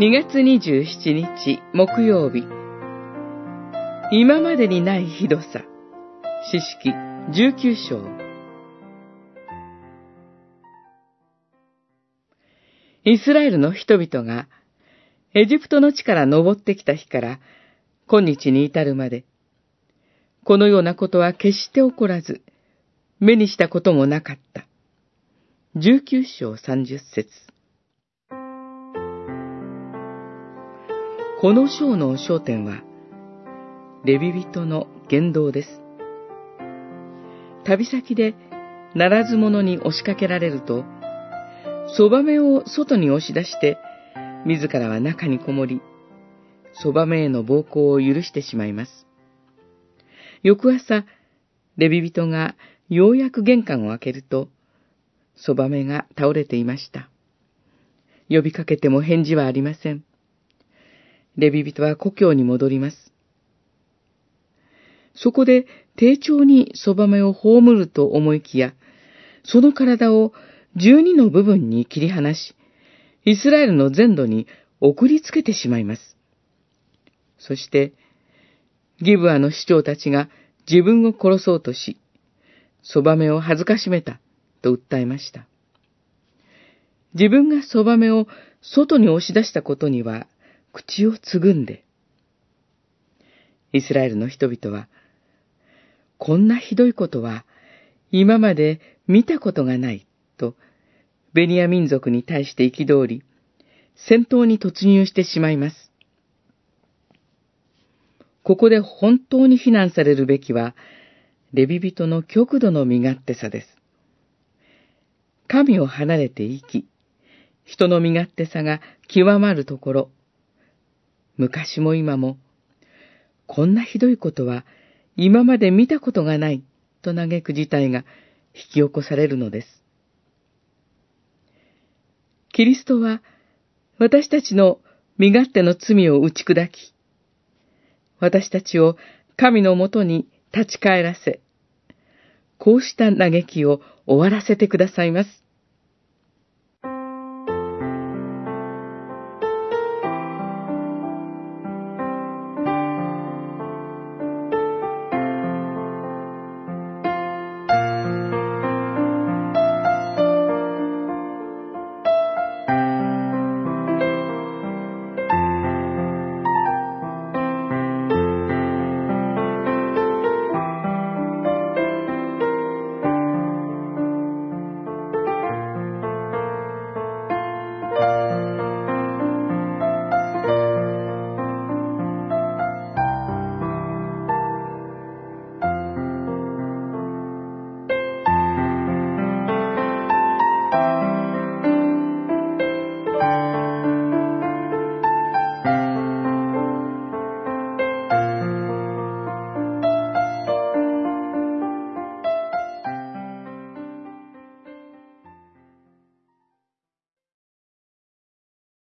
2月27日木曜日。今までにないひどさ。詩式。19章。イスラエルの人々がエジプトの地から登ってきた日から今日に至るまでこのようなことは決して起こらず目にしたこともなかった。19章30節。この章の焦点は、レビ人の言動です。旅先で、ならず者に押しかけられると、そばめを外に押し出して、自らは中にこもり、そばめへの暴行を許してしまいます。翌朝、レビ人がようやく玄関を開けると、そばめが倒れていました。呼びかけても返事はありません。レビ人は故郷に戻ります。そこで丁重にそばめを葬ると思いきや、その体を十二の部分に切り離し、イスラエルの全土に送りつけてしまいます。そして、ギブアの市長たちが自分を殺そうとし、そばめを恥ずかしめたと訴えました。自分がそばめを外に押し出したことには口をつぐんで、イスラエルの人々は、こんなひどいことは今まで見たことがないと、ベニヤ民族に対して憤り、戦闘に突入してしまいます。ここで本当に非難されるべきは、レビ人の極度の身勝手さです。神を離れて生き、人の身勝手さが極まるところ、昔も今も、こんなひどいことは今まで見たことがないと嘆く事態が引き起こされるのです。キリストは私たちの身勝手の罪を打ち砕き、私たちを神のもとに立ち返らせ、こうした嘆きを終わらせてくださいます。